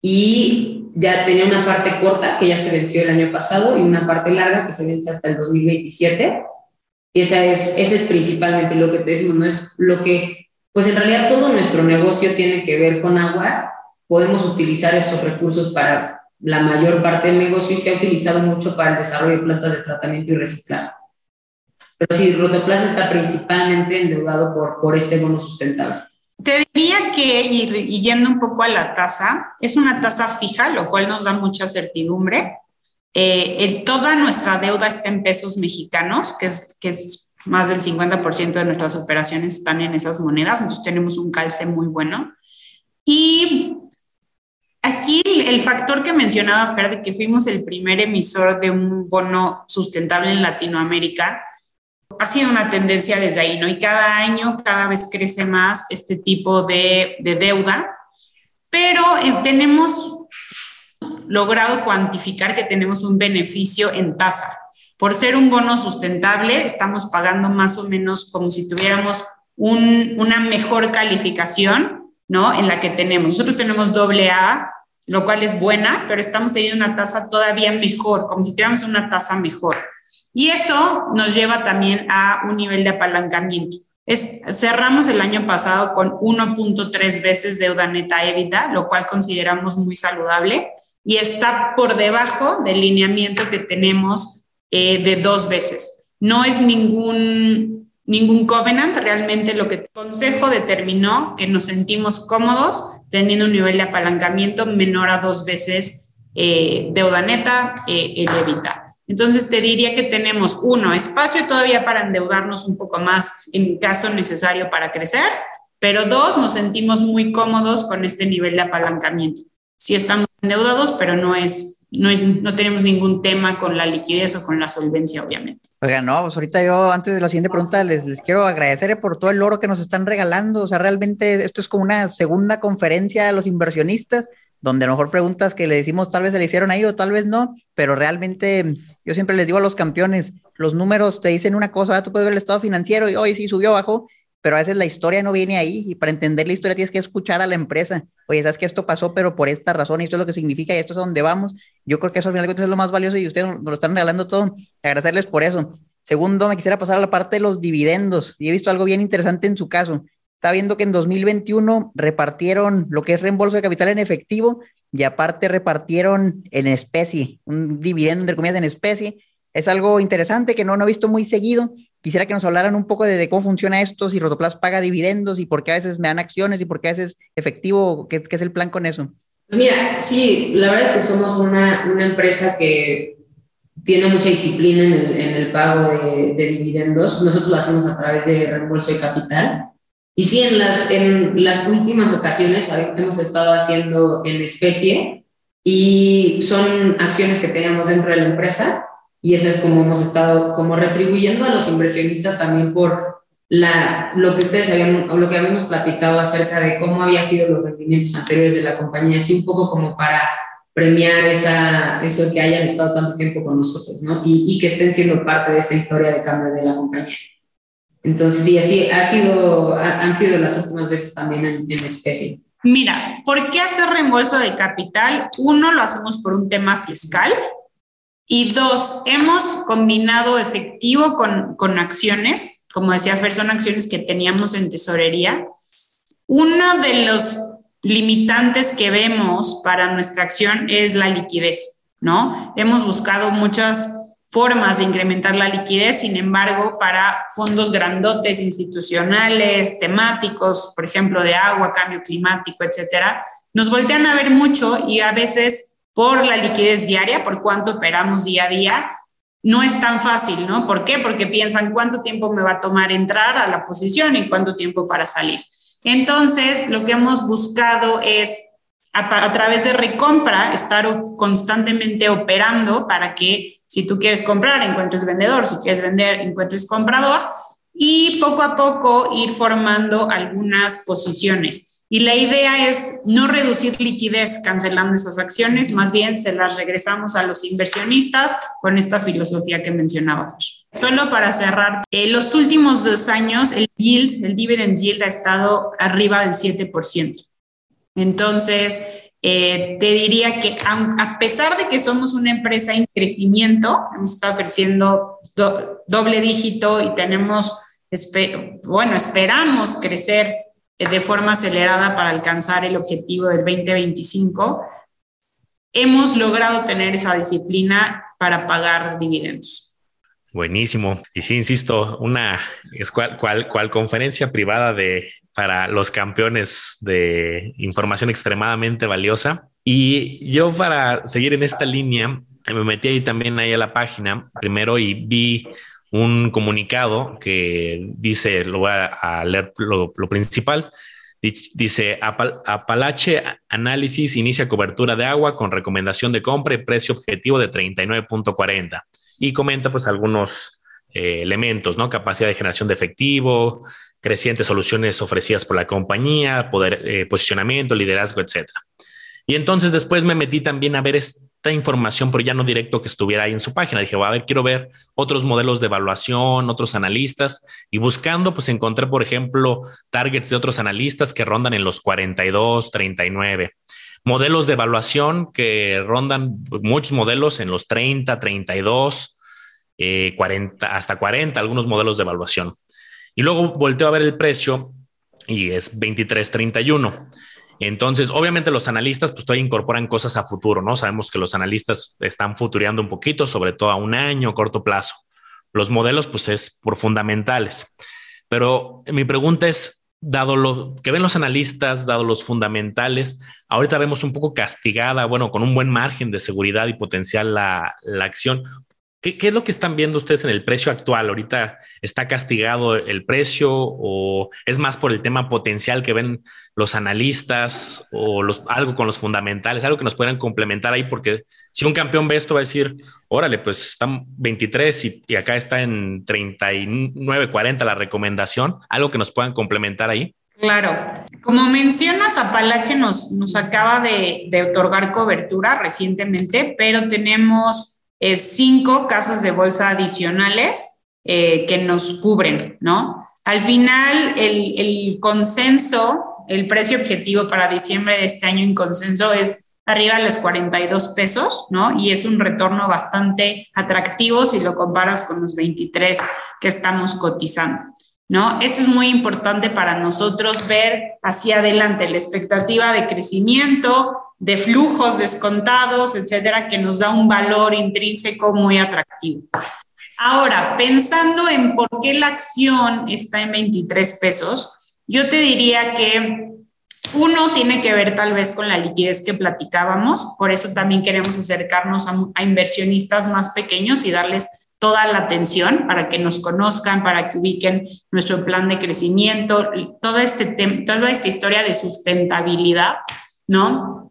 y ya tenía una parte corta que ya se venció el año pasado y una parte larga que se vence hasta el 2027. Y esa es, ese es principalmente lo que te decimos, no es lo que pues en realidad todo nuestro negocio tiene que ver con agua. Podemos utilizar esos recursos para la mayor parte del negocio y se ha utilizado mucho para el desarrollo de plantas de tratamiento y reciclaje. Pero sí, Rotoplas está principalmente endeudado por, por este bono sustentable. Te diría que, y, yendo un poco a la tasa, es una tasa fija, lo cual nos da mucha certidumbre. Eh, toda nuestra deuda está en pesos mexicanos, que es, que es más del 50% de nuestras operaciones están en esas monedas, entonces tenemos un calce muy bueno. Y aquí el factor que mencionaba Fer de que fuimos el primer emisor de un bono sustentable en Latinoamérica, ha sido una tendencia desde ahí, ¿no? Y cada año, cada vez crece más este tipo de, de deuda, pero eh, tenemos logrado cuantificar que tenemos un beneficio en tasa. Por ser un bono sustentable, estamos pagando más o menos como si tuviéramos una mejor calificación, ¿no? En la que tenemos. Nosotros tenemos doble A, lo cual es buena, pero estamos teniendo una tasa todavía mejor, como si tuviéramos una tasa mejor. Y eso nos lleva también a un nivel de apalancamiento. Es, cerramos el año pasado con 1.3 veces deuda neta EBITDA, lo cual consideramos muy saludable y está por debajo del lineamiento que tenemos eh, de dos veces. No es ningún, ningún covenant, realmente lo que el Consejo determinó que nos sentimos cómodos teniendo un nivel de apalancamiento menor a dos veces eh, deuda neta, eh, el. Entonces te diría que tenemos, uno, espacio todavía para endeudarnos un poco más en caso necesario para crecer, pero dos, nos sentimos muy cómodos con este nivel de apalancamiento. Sí estamos endeudados, pero no es no, tenemos ningún tema con la liquidez o con la solvencia, obviamente. Oigan, no, pues ahorita yo, antes de la siguiente pregunta, les, quiero agradecer por todo el oro que nos están regalando. O sea, realmente esto es como una segunda conferencia a los inversionistas, donde a lo mejor preguntas que le decimos tal vez se le hicieron ahí o tal vez no, pero realmente yo siempre les digo a los campeones, los números te dicen una cosa, tú puedes ver el estado financiero y hoy sí subió, bajó, pero a veces la historia no viene ahí y para entender la historia tienes que escuchar a la empresa. Oye, sabes que esto pasó, pero por esta razón y esto es lo que significa y esto es a donde vamos. Yo creo que eso al final es lo más valioso y ustedes nos lo están regalando todo. Agradecerles por eso. Segundo, me quisiera pasar a la parte de los dividendos y he visto algo bien interesante en su caso. Está viendo que en 2021 repartieron lo que es reembolso de capital en efectivo y aparte repartieron en especie, un dividendo de comillas en especie es algo interesante que no, no he visto muy seguido. Quisiera que nos hablaran un poco de, cómo funciona esto, si Rotoplas paga dividendos y por qué a veces me dan acciones y por qué a veces efectivo, qué, qué es el plan con eso. Pues mira, sí, la verdad es que somos una, una empresa que tiene mucha disciplina en el, pago de, de, dividendos. Nosotros lo hacemos a través de reembolso de capital. Y sí, en las, en las últimas ocasiones hemos estado haciendo en especie y son acciones que tenemos dentro de la empresa y eso es como hemos estado como retribuyendo a los inversionistas también por la, lo que ustedes habían, o lo que habíamos platicado acerca de cómo había sido los rendimientos anteriores de la compañía, así un poco como para premiar esa, eso que hayan estado tanto tiempo con nosotros, ¿no? Y, y que estén siendo parte de esa historia de cambio de la compañía. Entonces, sí, así ha sido, han sido las últimas veces también en, en especie. Mira, ¿por qué hacer reembolso de capital? Uno, lo hacemos por un tema fiscal, y dos, hemos combinado efectivo con, con acciones, como decía Fer, son acciones que teníamos en tesorería. Uno de los limitantes que vemos para nuestra acción es la liquidez, ¿no? Hemos buscado muchas formas de incrementar la liquidez, sin embargo, para fondos grandotes, institucionales, temáticos, por ejemplo, de agua, cambio climático, etcétera, nos voltean a ver mucho y a veces por la liquidez diaria, por cuánto operamos día a día, no es tan fácil, ¿no? ¿Por qué? Porque piensan cuánto tiempo me va a tomar entrar a la posición y cuánto tiempo para salir. Entonces, lo que hemos buscado es a, través de recompra estar constantemente operando para que si tú quieres comprar, encuentres vendedor, si quieres vender, encuentres comprador y poco a poco ir formando algunas posiciones. Y la idea es no reducir liquidez cancelando esas acciones, más bien se las regresamos a los inversionistas con esta filosofía que mencionaba. Solo para cerrar, en los últimos dos años el yield, el dividend yield ha estado arriba del 7%. Entonces, eh, te diría que a pesar de que somos una empresa en crecimiento, hemos estado creciendo doble dígito y tenemos, bueno, esperamos crecer de forma acelerada para alcanzar el objetivo del 2025, hemos logrado tener esa disciplina para pagar dividendos. Buenísimo. Y sí, insisto, una es cual, cual, conferencia privada de para los campeones de información extremadamente valiosa. Y yo para seguir en esta línea, me metí ahí también ahí a la página primero y vi un comunicado que dice, lo voy a, leer lo, principal, dice Apalache Análisis inicia cobertura de agua con recomendación de compra y precio objetivo de 39.40 y comenta pues algunos eh, elementos, ¿no? Capacidad de generación de efectivo, crecientes soluciones ofrecidas por la compañía, poder, eh, posicionamiento, liderazgo, etcétera. Y entonces después me metí también a ver información, pero ya no directo que estuviera ahí en su página. Dije, a ver, quiero ver otros modelos de evaluación, otros analistas. Y buscando, pues encontré, por ejemplo, targets de otros analistas que rondan en los 42, 39. Modelos de evaluación que rondan muchos modelos en los 30, 32, 40, hasta 40, algunos modelos de evaluación. Y luego volteo a ver el precio y es 23, 31. Entonces, obviamente los analistas pues todavía incorporan cosas a futuro, ¿no? Sabemos que los analistas están futureando un poquito, sobre todo a un año, corto plazo. Los modelos pues es por fundamentales. Pero mi pregunta es, dado lo que ven los analistas, dado los fundamentales, ahorita vemos un poco castigada, bueno, con un buen margen de seguridad y potencial la, la acción. ¿Qué, es lo que están viendo ustedes en el precio actual? ¿Ahorita está castigado el precio o es más por el tema potencial que ven los analistas o algo con los fundamentales, algo que nos puedan complementar ahí? Porque si un campeón ve esto va a decir, órale, pues están 23 y, acá está en 39, 40 la recomendación, algo que nos puedan complementar ahí. Claro, como mencionas, Apalache nos, acaba de otorgar cobertura recientemente, pero tenemos cinco casas de bolsa adicionales eh, que nos cubren, ¿no? Al final, el, el, consenso, el precio objetivo para diciembre de este año en consenso es arriba de los 42 pesos, ¿no? Y es un retorno bastante atractivo si lo comparas con los 23 que estamos cotizando, ¿no? Eso es muy importante para nosotros ver hacia adelante la expectativa de crecimiento, de flujos descontados, etcétera, que nos da un valor intrínseco muy atractivo. Ahora, pensando en por qué la acción está en 23 pesos, yo te diría que uno tiene que ver tal vez con la liquidez que platicábamos, por eso también queremos acercarnos a, inversionistas más pequeños y darles toda la atención para que nos conozcan, para que ubiquen nuestro plan de crecimiento, este toda esta historia de sustentabilidad, ¿no?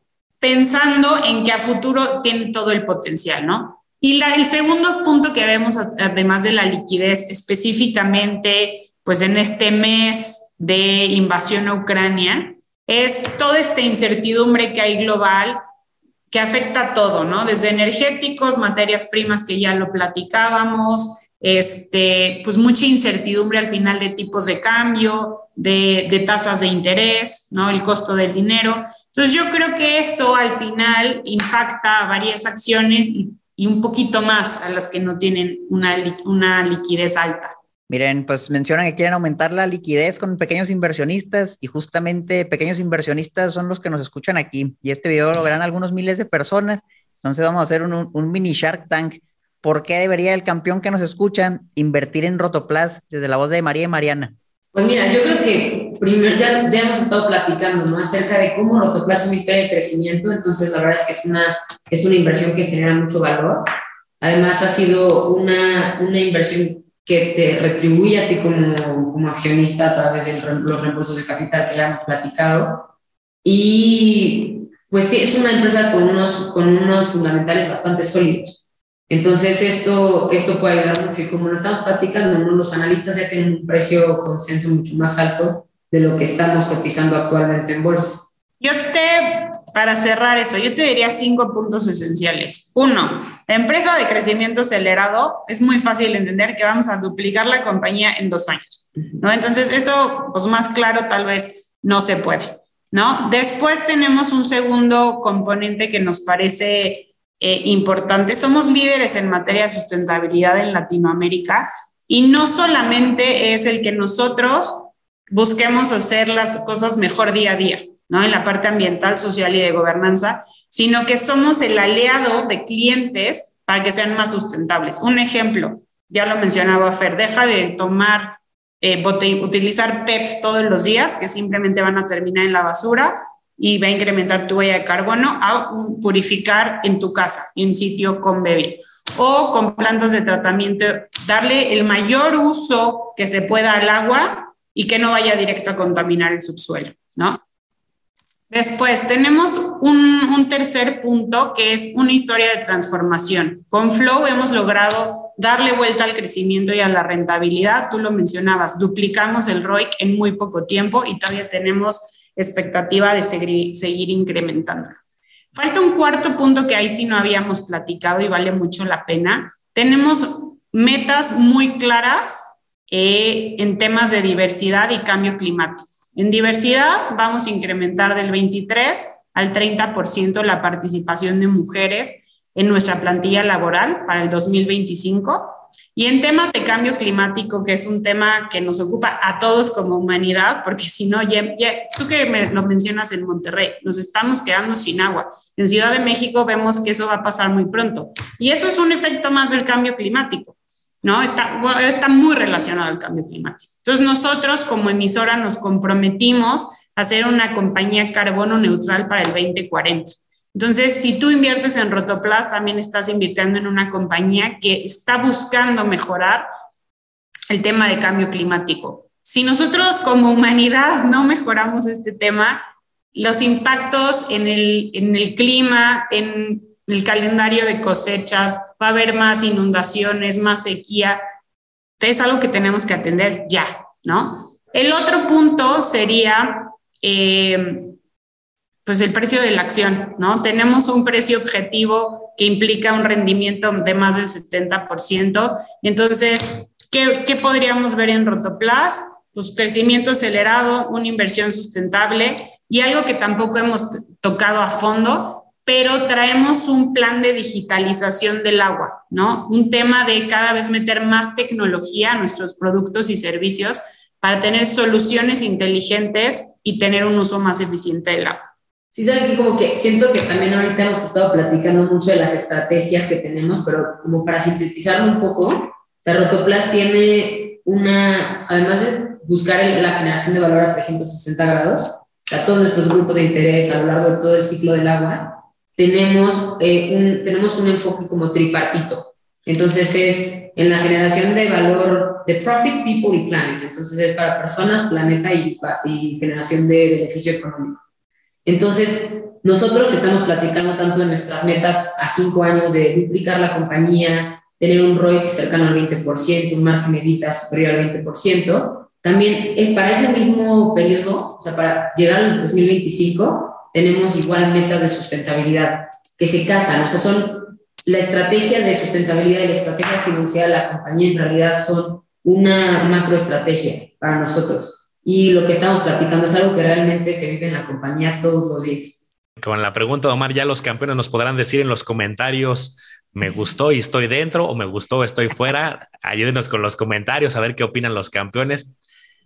Pensando en que a futuro tiene todo el potencial, ¿no? Y el segundo punto que vemos, además de la liquidez, específicamente, pues en este mes de invasión a Ucrania, es toda esta incertidumbre que hay global que afecta a todo, ¿no? Desde energéticos, materias primas que ya lo platicábamos, este, pues mucha incertidumbre al final de tipos de cambio, de, tasas de interés, ¿no? El costo del dinero. Entonces yo creo que eso al final impacta a varias acciones y, un poquito más a las que no tienen una, una liquidez alta. Miren, pues mencionan que quieren aumentar la liquidez con pequeños inversionistas y justamente pequeños inversionistas son los que nos escuchan aquí y este video lo verán algunos miles de personas. Entonces vamos a hacer un mini Shark Tank. ¿Por qué debería el campeón que nos escucha invertir en Rotoplas desde la voz de María y Mariana? Pues mira, yo creo que primero ya, ya hemos estado platicando ¿no? acerca de cómo Rotoplas es una historia de crecimiento, entonces la verdad es que es una, es una inversión que genera mucho valor. Además ha sido una, una inversión que te retribuye a ti como, como accionista a través de los reembolsos de capital que ya hemos platicado. Y pues sí, es una empresa con unos, con unos fundamentales bastante sólidos. Entonces esto, esto puede ayudar mucho y como lo estamos platicando, los analistas ya tienen un precio consenso mucho más alto de lo que estamos cotizando actualmente en bolsa. Yo te, para cerrar eso, yo te diría cinco puntos esenciales. Uno, la empresa de crecimiento acelerado es muy fácil de entender que vamos a duplicar la compañía en dos años, ¿no? Entonces, eso, pues más claro, tal vez no se puede, ¿no? Después tenemos un segundo componente que nos parece eh, importante. Somos líderes en materia de sustentabilidad en Latinoamérica y no solamente es el que nosotros busquemos hacer las cosas mejor día a día, ¿no? En la parte ambiental, social y de gobernanza, sino que somos el aliado de clientes para que sean más sustentables. Un ejemplo, ya lo mencionaba Fer, deja de tomar, eh, utilizar PET todos los días, que simplemente van a terminar en la basura y va a incrementar tu huella de carbono, a purificar en tu casa, en sitio con bebé. O con plantas de tratamiento, darle el mayor uso que se pueda al agua y que no vaya directo a contaminar el subsuelo, ¿no? Después tenemos un, tercer punto que es una historia de transformación. Con Flow hemos logrado darle vuelta al crecimiento y a la rentabilidad. Tú lo mencionabas, duplicamos el ROIC en muy poco tiempo y todavía tenemos expectativa de seguir, seguir. Falta un cuarto punto que ahí sí no habíamos platicado y vale mucho la pena. Tenemos metas muy claras eh, en temas de diversidad y cambio climático. En diversidad vamos a incrementar del 23 al 30% la participación de mujeres en nuestra plantilla laboral para el 2025. Y en temas de cambio climático, que es un tema que nos ocupa a todos como humanidad, porque si no, ya, tú que me lo mencionas en Monterrey, nos estamos quedando sin agua. En Ciudad de México vemos que eso va a pasar muy pronto. Y eso es un efecto más del cambio climático. ¿no? Está, está muy relacionado al cambio climático. Entonces nosotros como emisora nos comprometimos a ser una compañía carbono neutral para el 2040. Entonces, si tú inviertes en Rotoplas, también estás invirtiendo en una compañía que está buscando mejorar el tema de cambio climático. Si nosotros como humanidad no mejoramos este tema, los impactos en el, en el clima, en el calendario de cosechas, va a haber más inundaciones, más sequía. Es algo que tenemos que atender ya, ¿no? El otro punto sería, eh, pues, el precio de la acción, ¿no? Tenemos un precio objetivo que implica un rendimiento de más del 70%. Entonces, ¿qué, podríamos ver en Rotoplas? Pues crecimiento acelerado, una inversión sustentable y algo que tampoco hemos tocado a fondo pero traemos un plan de digitalización del agua, ¿no? Un tema de cada vez meter más tecnología a nuestros productos y servicios para tener soluciones inteligentes y tener un uso más eficiente del agua. Sí, saben que como que siento que también ahorita hemos estado platicando mucho de las estrategias que tenemos, pero como para sintetizarlo un poco, o Rotoplas tiene una, además de buscar la generación de valor a 360 grados, o todos nuestros grupos de interés a lo largo de todo el ciclo del agua, tenemos, eh, un, tenemos un enfoque como tripartito. Entonces es en la generación de valor de profit, people y planet. Entonces es para personas, planeta y, y generación de beneficio económico. Entonces, nosotros que estamos platicando tanto de nuestras metas a cinco años de duplicar la compañía, tener un ROI cercano al 20%, un margen de vida superior al 20%, también es para ese mismo periodo, o sea, para llegar al 2025, tenemos igual metas de sustentabilidad que se casan, o sea, son la estrategia de sustentabilidad y la estrategia financiera de la compañía en realidad son una macroestrategia para nosotros. Y lo que estamos platicando es algo que realmente se vive en la compañía todos los días. Con la pregunta, Omar, ya los campeones nos podrán decir en los comentarios, me gustó y estoy dentro o me gustó, estoy fuera. Ayúdenos con los comentarios a ver qué opinan los campeones.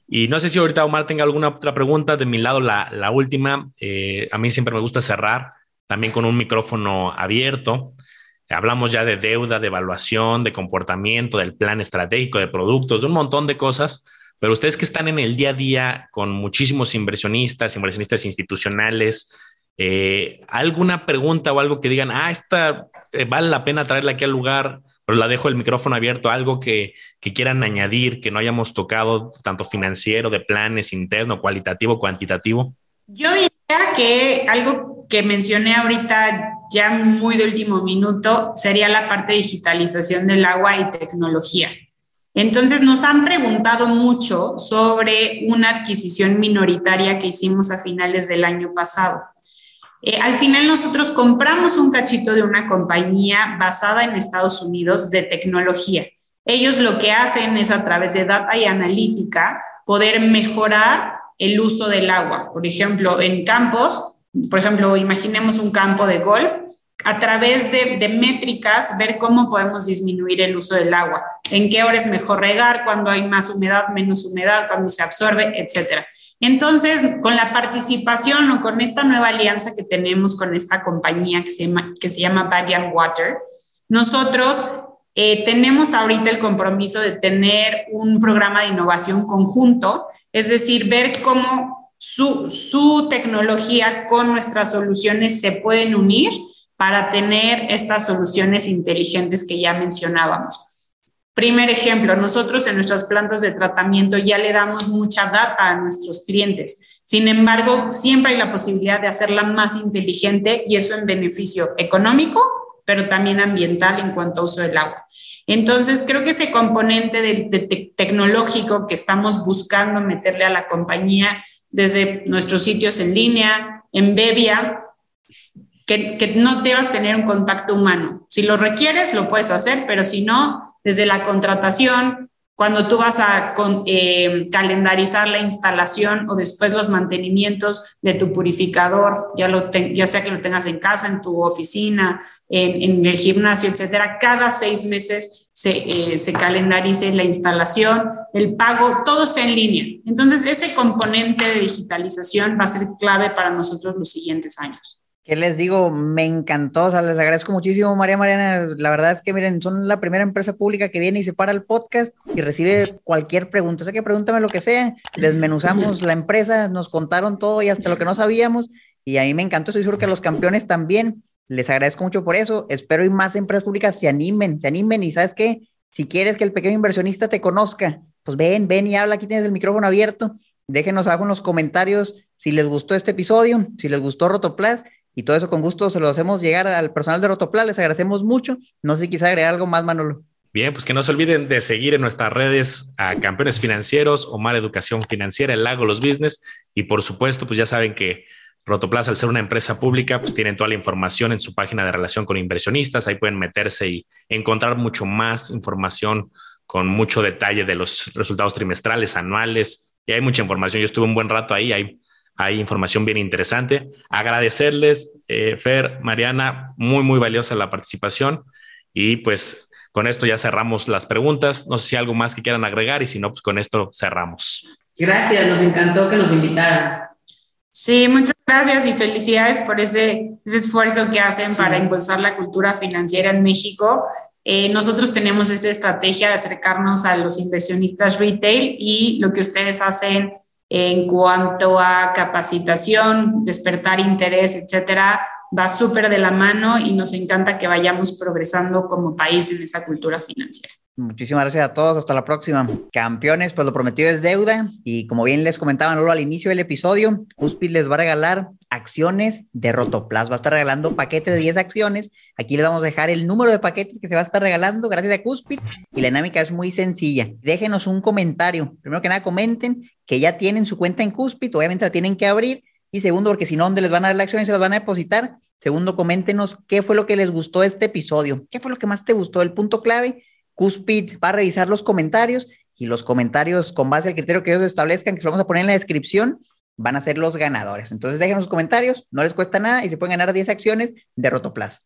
Y no sé si ahorita Omar tenga alguna otra pregunta. De mi lado, la, la última. Eh, a mí siempre me gusta cerrar también con un micrófono abierto. Hablamos ya de deuda, de evaluación, de comportamiento, del plan estratégico, de productos, de un montón de cosas. Pero ustedes que están en el día a día con muchísimos inversionistas, inversionistas institucionales, eh, ¿alguna pregunta o algo que digan, ah, esta eh, vale la pena traerla aquí al lugar? Pero la dejo el micrófono abierto, algo que, quieran añadir, que no hayamos tocado, tanto financiero, de planes, interno, cualitativo, cuantitativo. Yo diría que algo que mencioné ahorita ya muy de último minuto sería la parte de digitalización del agua y tecnología. Entonces nos han preguntado mucho sobre una adquisición minoritaria que hicimos a finales del año pasado. Eh, al final nosotros compramos un cachito de una compañía basada en Estados Unidos de tecnología. Ellos lo que hacen es a través de data y analítica poder mejorar el uso del agua. Por ejemplo, en campos, por ejemplo, imaginemos un campo de golf, a través de, de, métricas ver cómo podemos disminuir el uso del agua, en qué hora es mejor regar, cuando hay más humedad, menos humedad, cuando se absorbe, etcétera. Entonces, con la participación o con esta nueva alianza que tenemos con esta compañía que se llama, que se llama Water, nosotros eh, tenemos ahorita el compromiso de tener un programa de innovación conjunto, es decir, ver cómo su, su tecnología con nuestras soluciones se pueden unir para tener estas soluciones inteligentes que ya mencionábamos. Primer ejemplo, nosotros en nuestras plantas de tratamiento ya le damos mucha data a nuestros clientes. Sin embargo, siempre hay la posibilidad de hacerla más inteligente y eso en beneficio económico, pero también ambiental en cuanto a uso del agua. Entonces, creo que ese componente de, tecnológico que estamos buscando meterle a la compañía desde nuestros sitios en línea, en Bevia, que, no debas tener un contacto humano. Si lo requieres, lo puedes hacer, pero si no, desde la contratación, cuando tú vas a eh, calendarizar la instalación o después los mantenimientos de tu purificador, ya, lo sea que lo tengas en casa, en tu oficina, en, el gimnasio, etcétera, cada seis meses se, eh, se calendarice la instalación, el pago, todo sea en línea. Entonces, ese componente de digitalización va a ser clave para nosotros los siguientes años. ¿Qué les digo? Me encantó, o sea, les agradezco muchísimo, María Mariana. La verdad es que, miren, son la primera empresa pública que viene y se para el podcast y recibe cualquier pregunta. O sea, que pregúntame lo que sea. Desmenuzamos la empresa, nos contaron todo y hasta lo que no sabíamos. Y a mí me encantó, estoy seguro que los campeones también. Les agradezco mucho por eso. Espero y más empresas públicas se animen, se animen. Y sabes qué? Si quieres que el pequeño inversionista te conozca, pues ven, ven y habla. Aquí tienes el micrófono abierto. Déjenos abajo en los comentarios si les gustó este episodio, si les gustó Rotoplas y todo eso con gusto se lo hacemos llegar al personal de Rotopla. Les agradecemos mucho. No sé si quizá agregar algo más, Manolo. Bien, pues que no se olviden de seguir en nuestras redes a Campeones Financieros, Omar Educación Financiera, El Lago Los Business. Y por supuesto, pues ya saben que Rotoplas, al ser una empresa pública, pues tienen toda la información en su página de relación con inversionistas. Ahí pueden meterse y encontrar mucho más información con mucho detalle de los resultados trimestrales, anuales. Y hay mucha información. Yo estuve un buen rato ahí. Hay hay información bien interesante. Agradecerles, eh, Fer, Mariana, muy, muy valiosa la participación. Y pues con esto ya cerramos las preguntas. No sé si hay algo más que quieran agregar y si no, pues con esto cerramos. Gracias, nos encantó que nos invitaran. Sí, muchas gracias y felicidades por ese, ese esfuerzo que hacen para impulsar la cultura financiera en México. Eh, nosotros tenemos esta estrategia de acercarnos a los inversionistas retail y lo que ustedes hacen en cuanto a capacitación, despertar interés, etcétera, va súper de la mano y nos encanta que vayamos progresando como país en esa cultura financiera. Muchísimas gracias a todos. Hasta la próxima. Campeones, pues lo prometido es deuda. Y como bien les comentaba al inicio del episodio, Cuspid les va a regalar acciones de Rotoplas. Va a estar regalando paquetes de 10 acciones. Aquí les vamos a dejar el número de paquetes que se va a estar regalando gracias a Cuspid. Y la dinámica es muy sencilla. Déjenos un comentario. Primero que nada, comenten que ya tienen su cuenta en Cuspid. Obviamente la tienen que abrir. Y segundo, porque si no, ¿dónde les van a dar la acción y se las van a depositar? Segundo, coméntenos qué fue lo que les gustó este episodio. ¿Qué fue lo que más te gustó? El punto clave Cuspid va a revisar los comentarios y los comentarios con base al criterio que ellos establezcan, que se vamos a poner en la descripción, van a ser los ganadores. Entonces dejen sus comentarios, no les cuesta nada y se pueden ganar 10 acciones de Rotoplas.